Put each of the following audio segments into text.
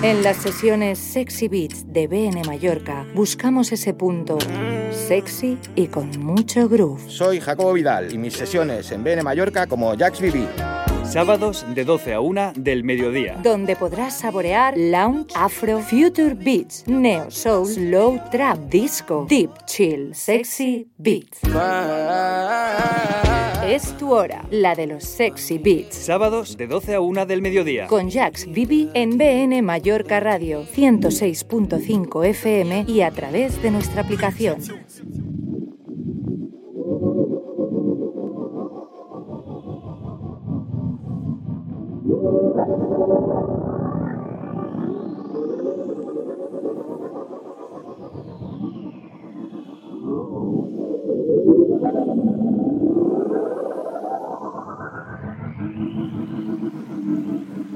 En las sesiones Sexy Beats de BN Mallorca buscamos ese punto sexy y con mucho groove. Soy Jacobo Vidal y mis sesiones en BN Mallorca como Jax BB. Sábados de 12 a 1 del mediodía. Donde podrás saborear lounge, afro, future beats, neo soul, slow trap, disco, deep chill, sexy beats. Es tu hora, la de los sexy beats. Sábados de 12 a 1 del mediodía. Con Jax Bibi en BN Mallorca Radio 106.5 FM y a través de nuestra aplicación.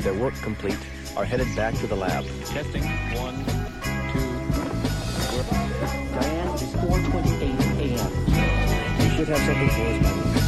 Their work complete, are headed back to the lab. Testing. One, two. Diane, it's 4.28 a.m. You should have something for us by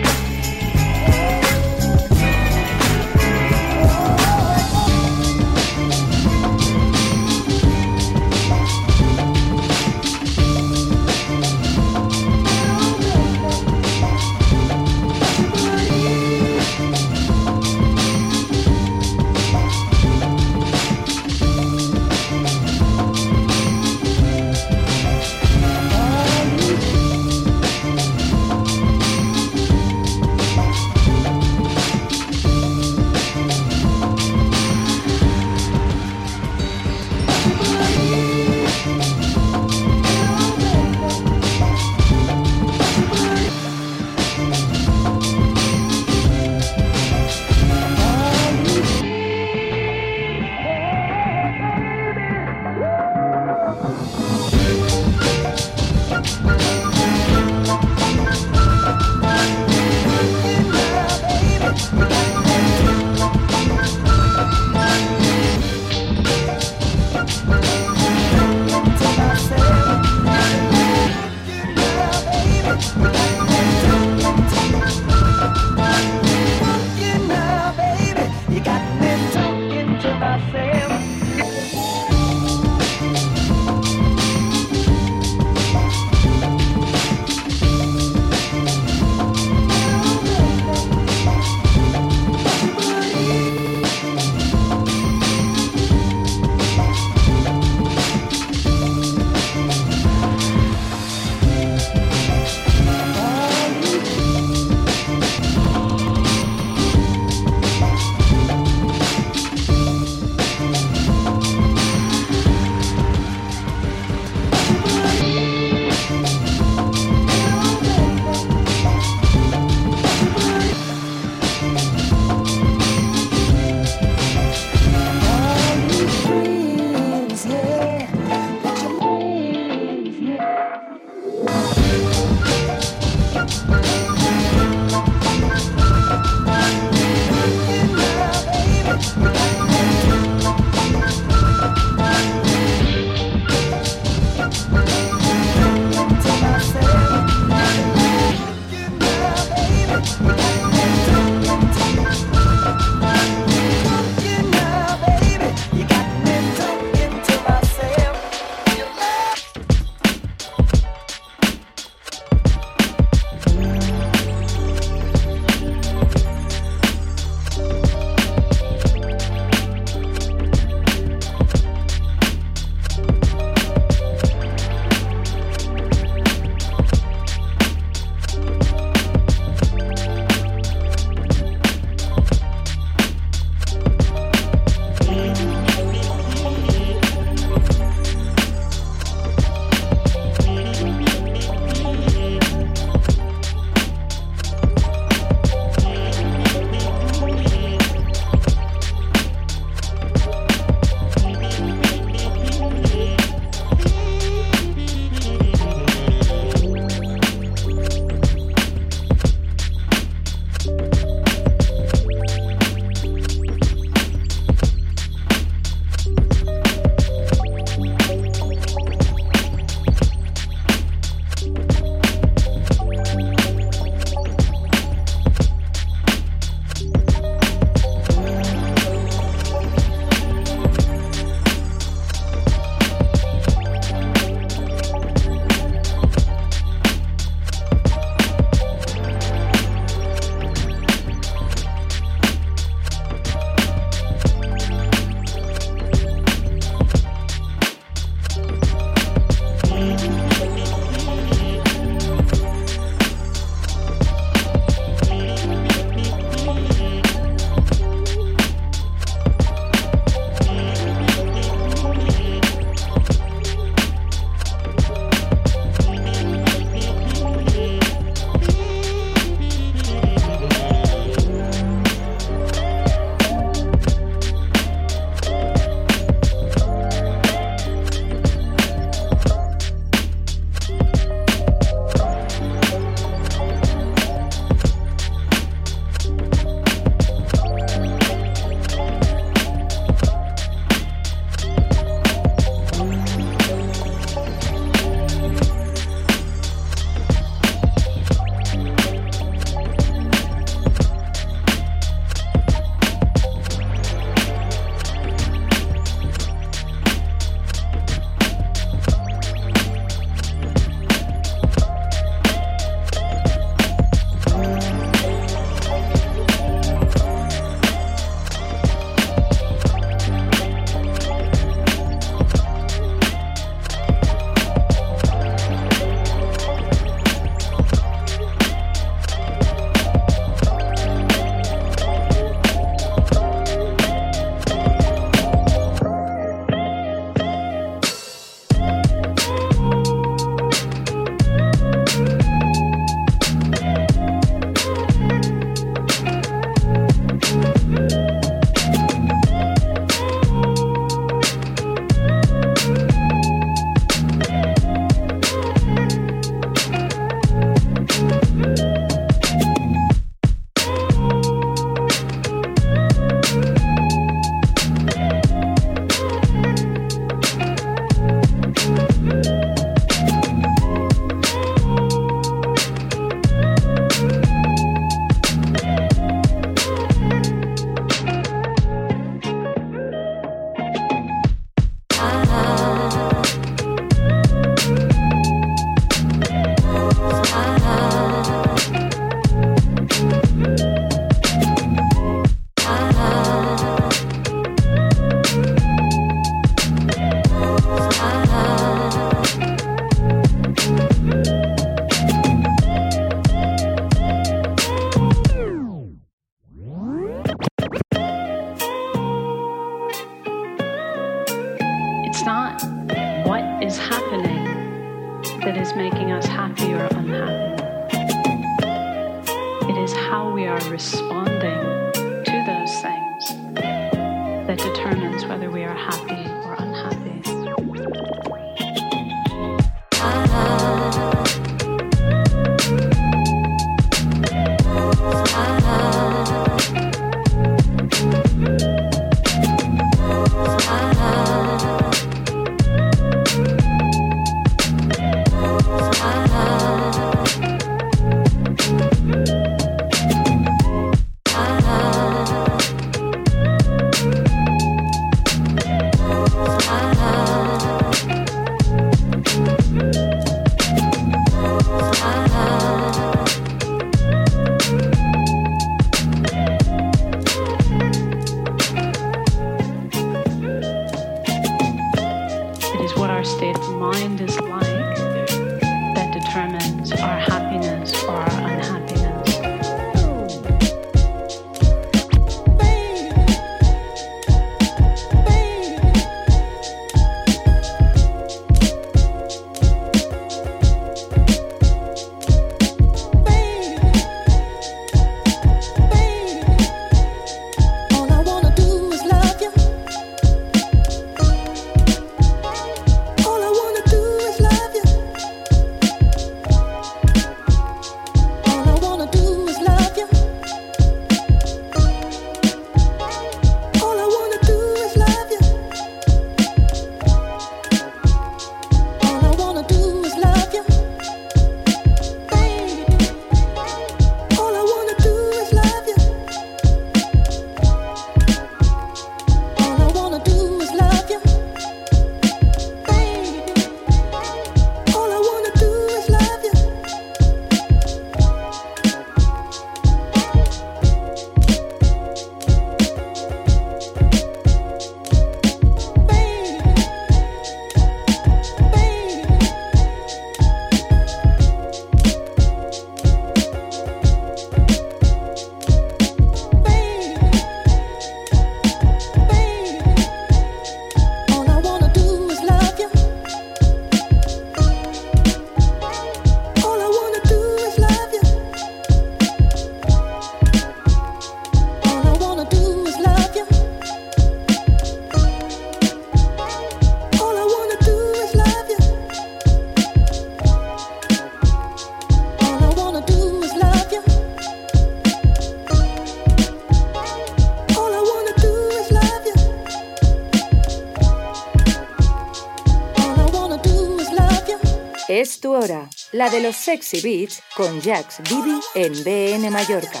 la de los Sexy Beats con Jax Bibi en BN Mallorca.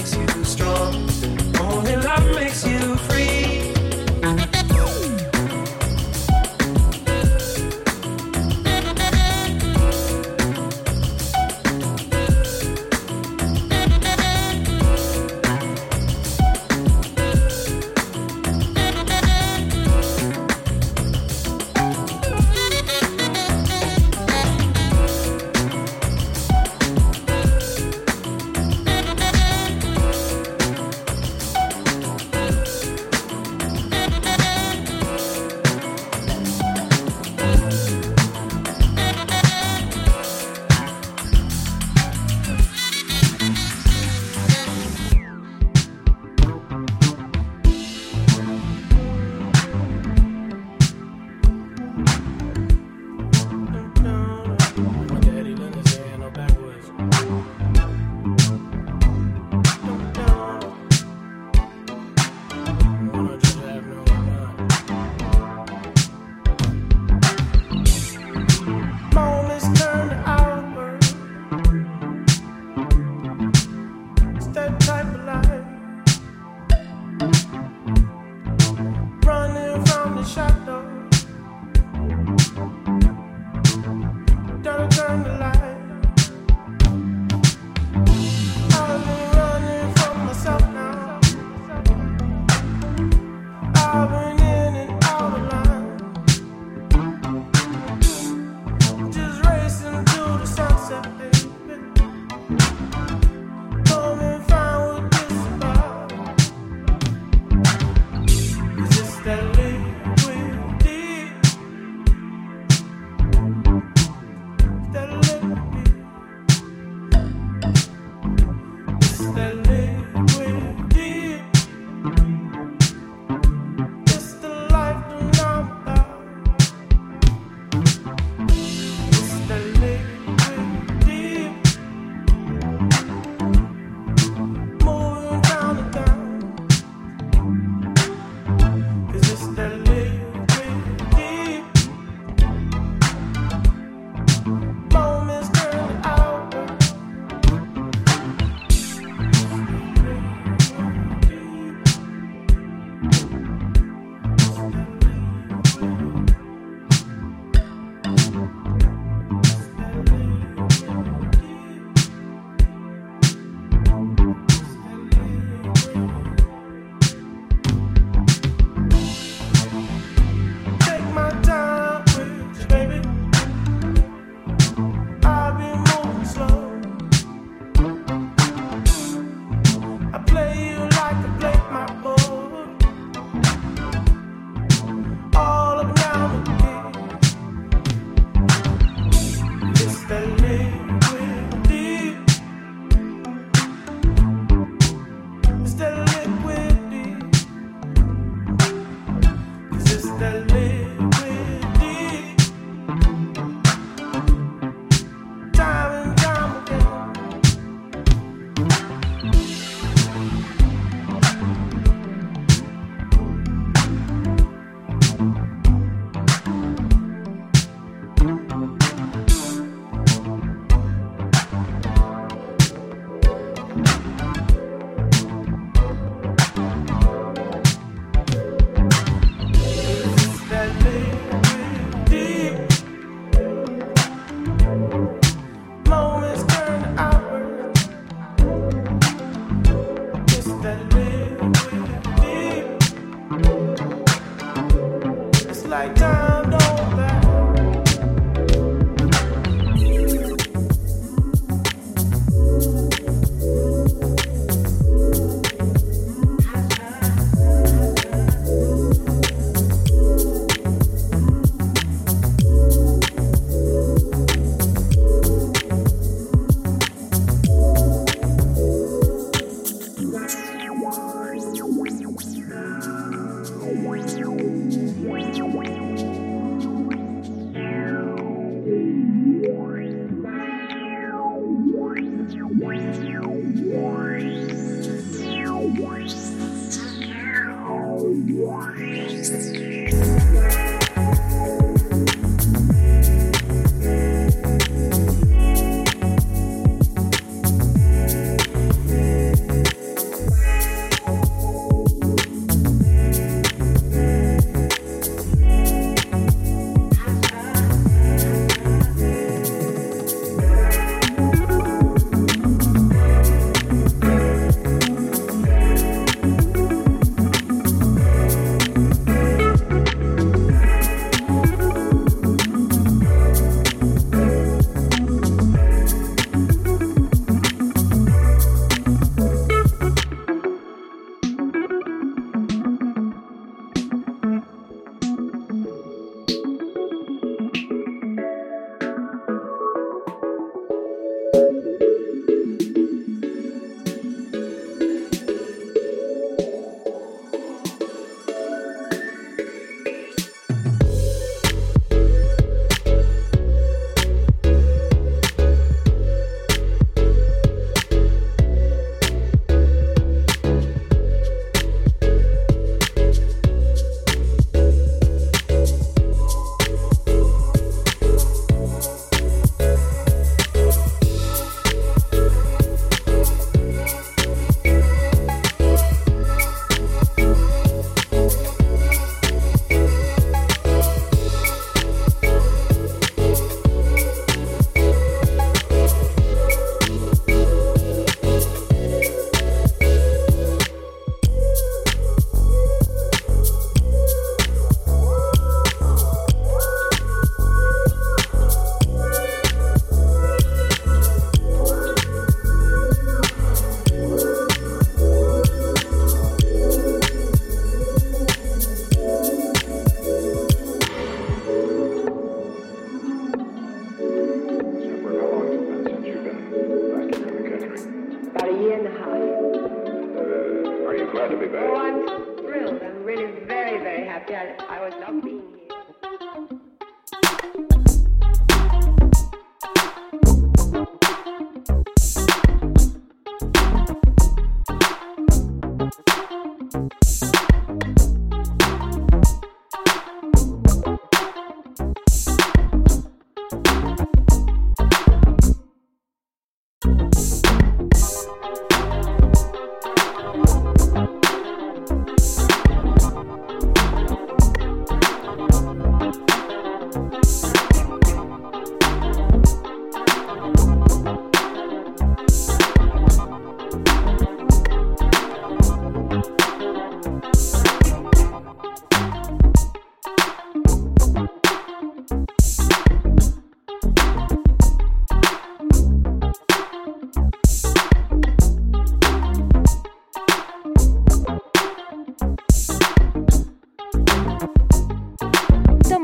Makes you strong? Only love makes you free.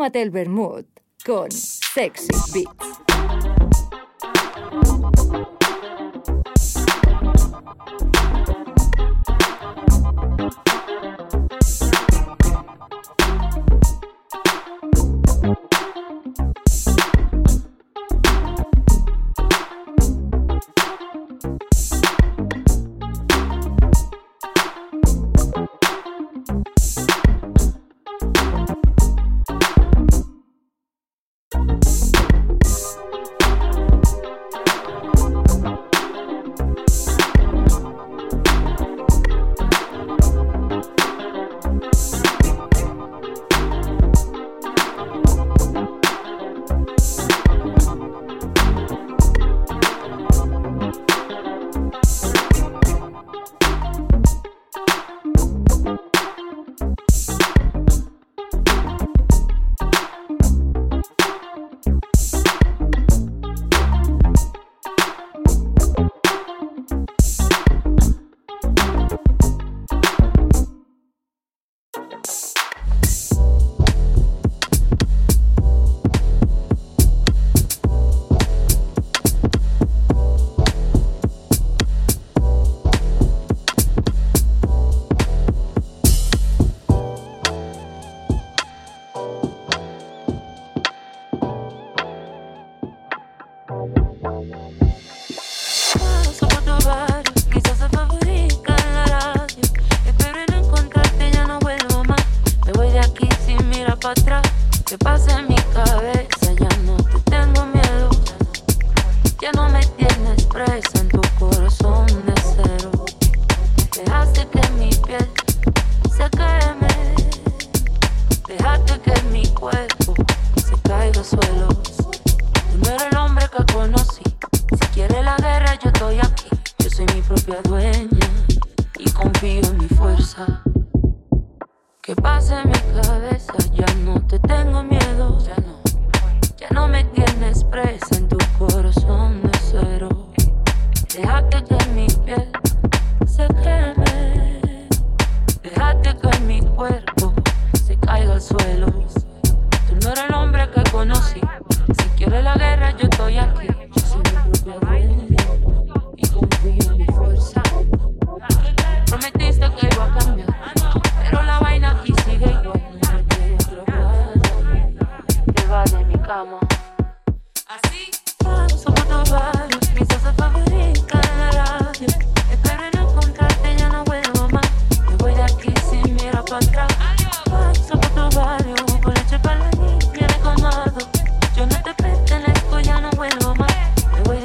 Tómate el vermut con Sexy Beats.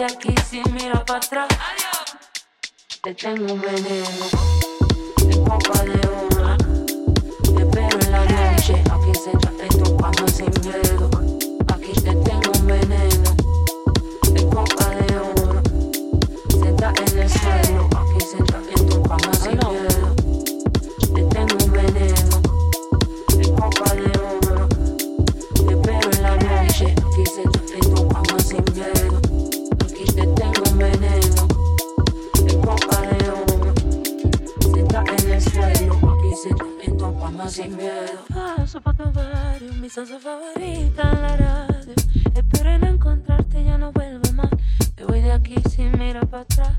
de aquí si mira para atrás. Adiós. Te tengo un veneno en copa de oro. Te espero en la noche. Aquí se trata esto cuando se miedo. sin miedo. Paso pa' tu barrio, mi salsa favorita en la radio. Espero en encontrarte, ya no vuelvo más. Me voy de aquí sin mirar para atrás.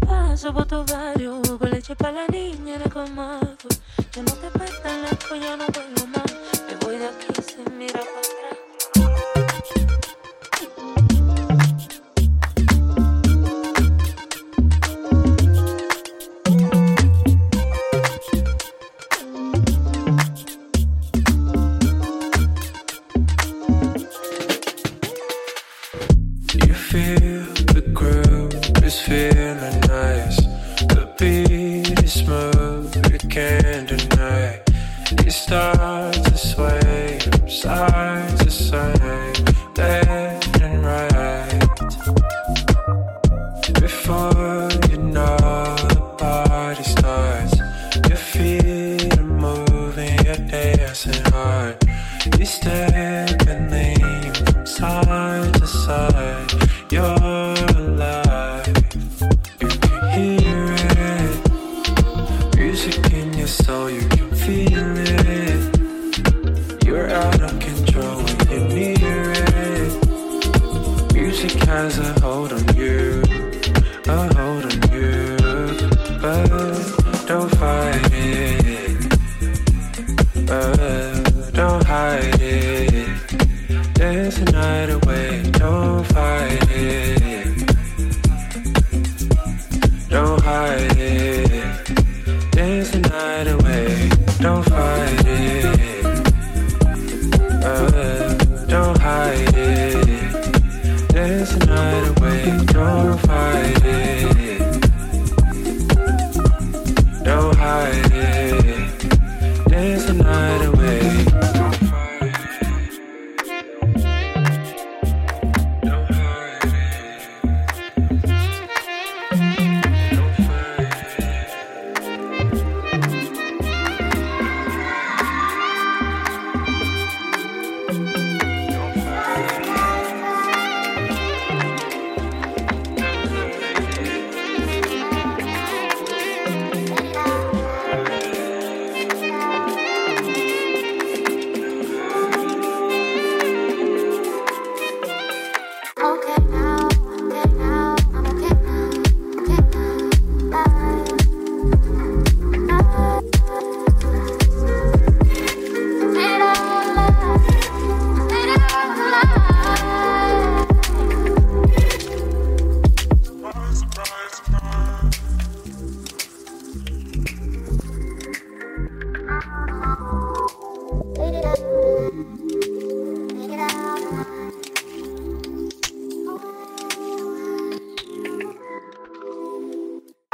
Paso por tu barrio, con leche pa' la niña en el comazo. Ya no te prestan las ya no vuelvo más. Me voy de aquí sin mirar para atrás. We're out of control when you're near it. Music has a hold on you.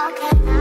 Okay.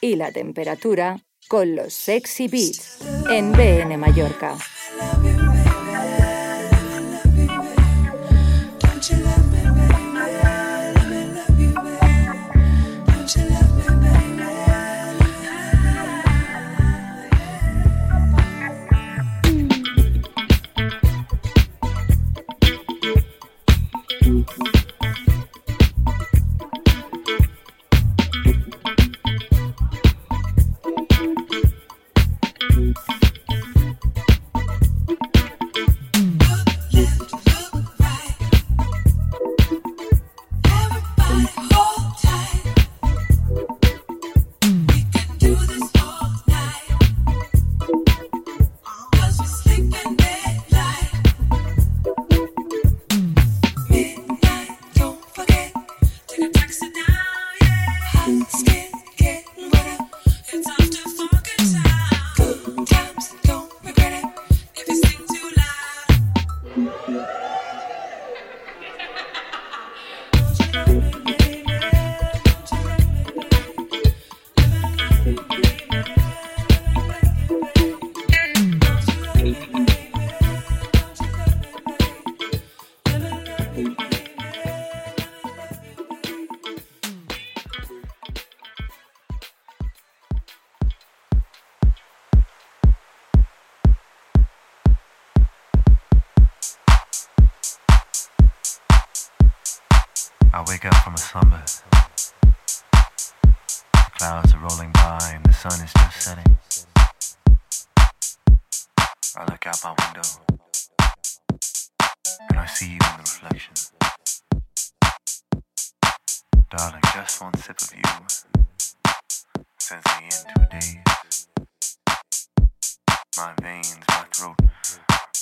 y la temperatura con los Sexy Beats en BN Mallorca. wake up from a slumber. The clouds are rolling by and the sun is just setting. I look out my window and I see you in the reflection. Darling, just one sip of you sends me into a daze. My veins, my throat,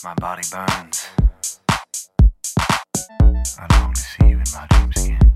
my body burns. I don't see my dreams again.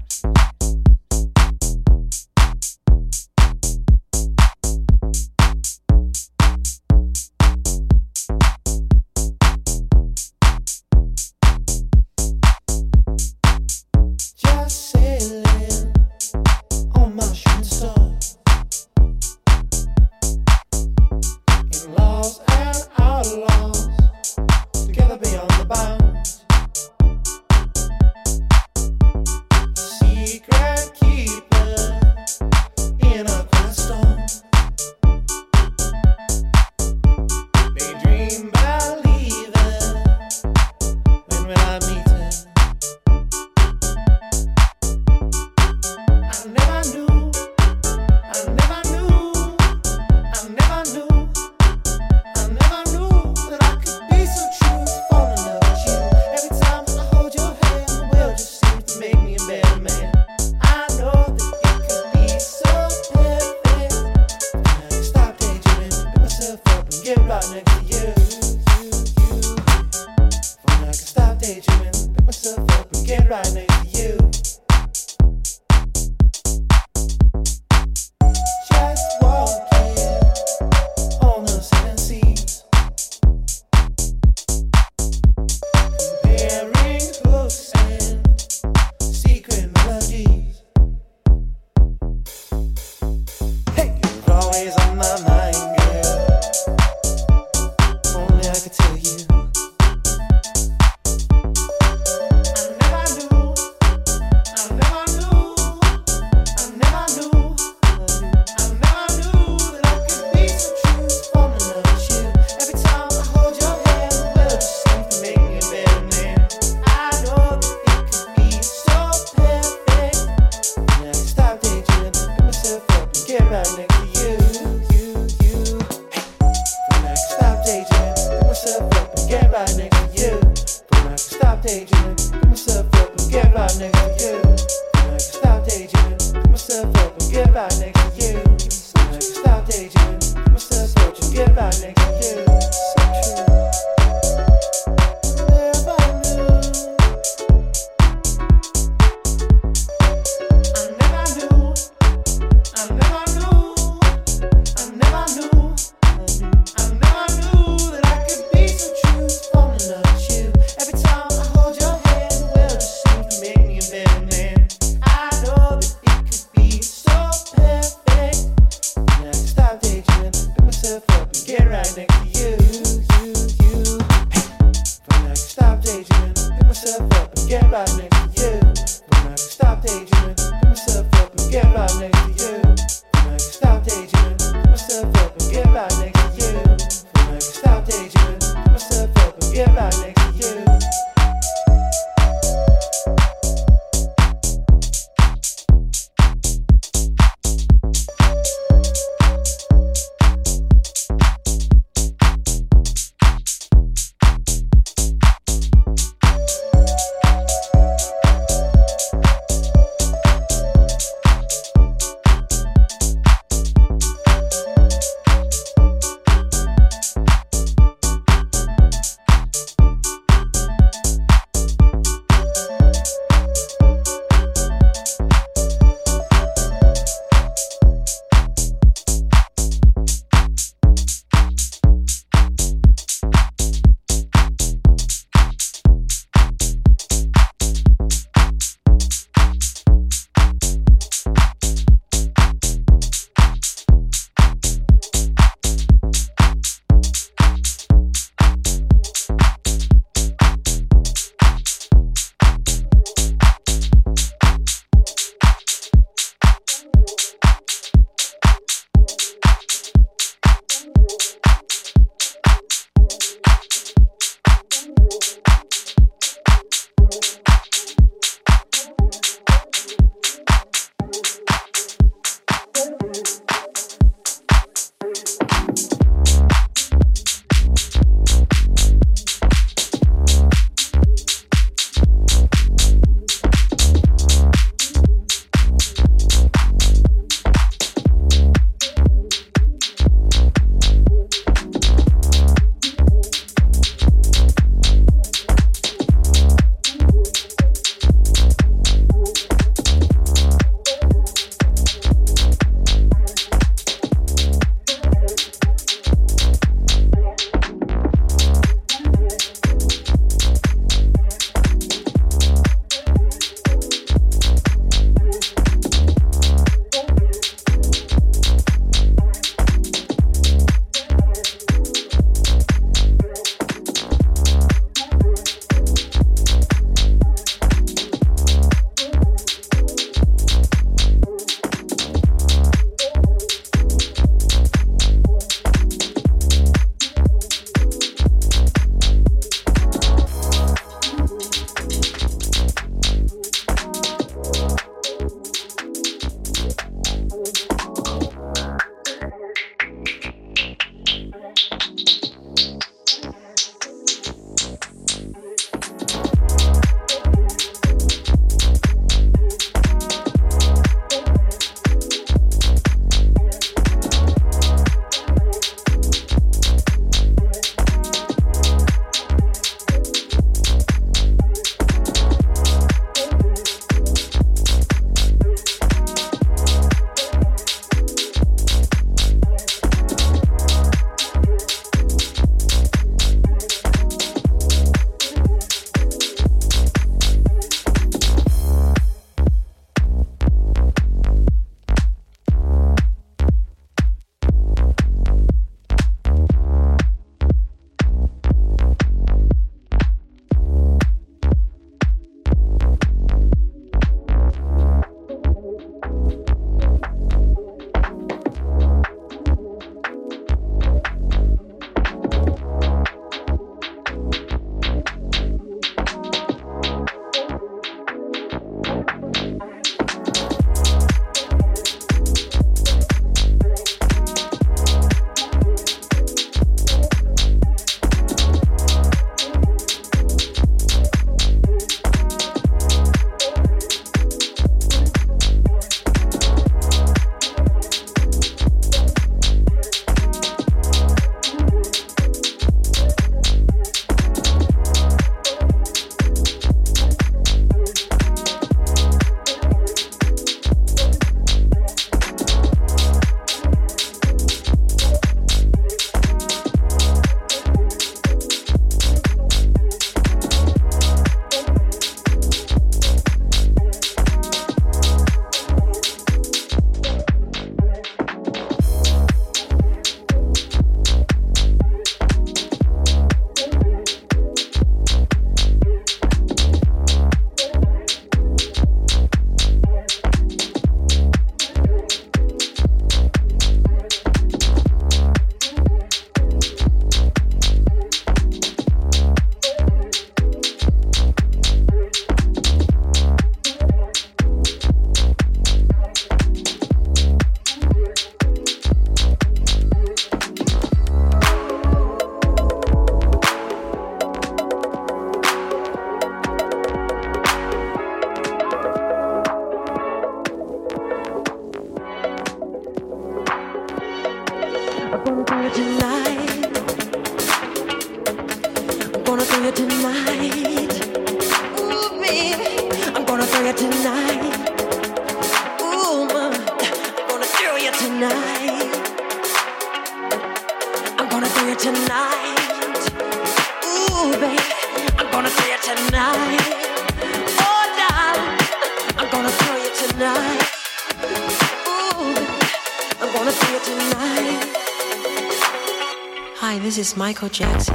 Michael Jackson.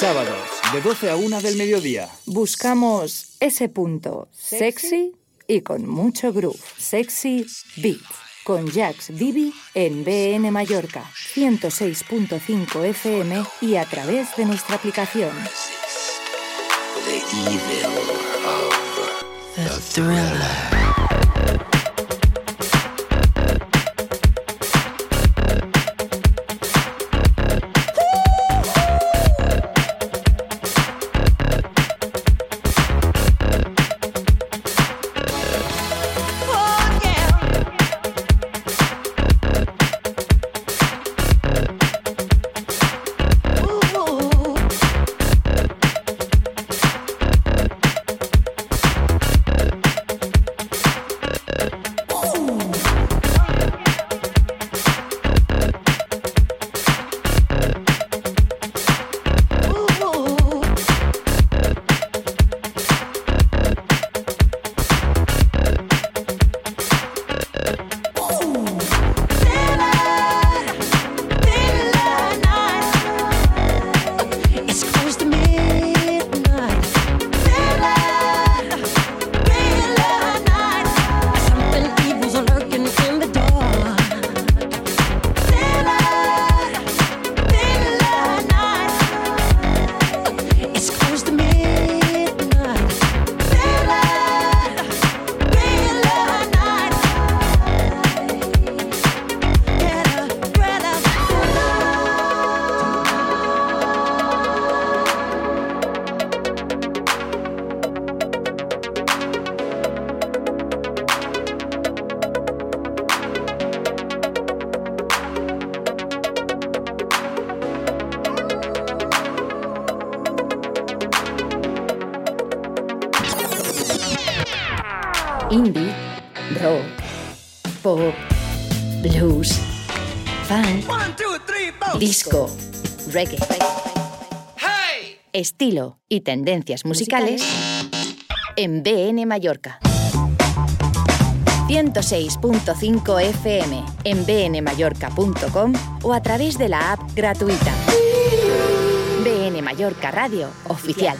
Sábados, de 12 a 1 del mediodía. Buscamos ese punto sexy y con mucho groove. Sexy Beat. Con Jax Bibi en BN Mallorca, 106.5 FM y a través de nuestra aplicación. The evil of the thriller. y tendencias musicales, musicales. en BN Mallorca. 106.5 FM en bnmallorca.com o a través de la app gratuita. BN Mallorca Radio Oficial.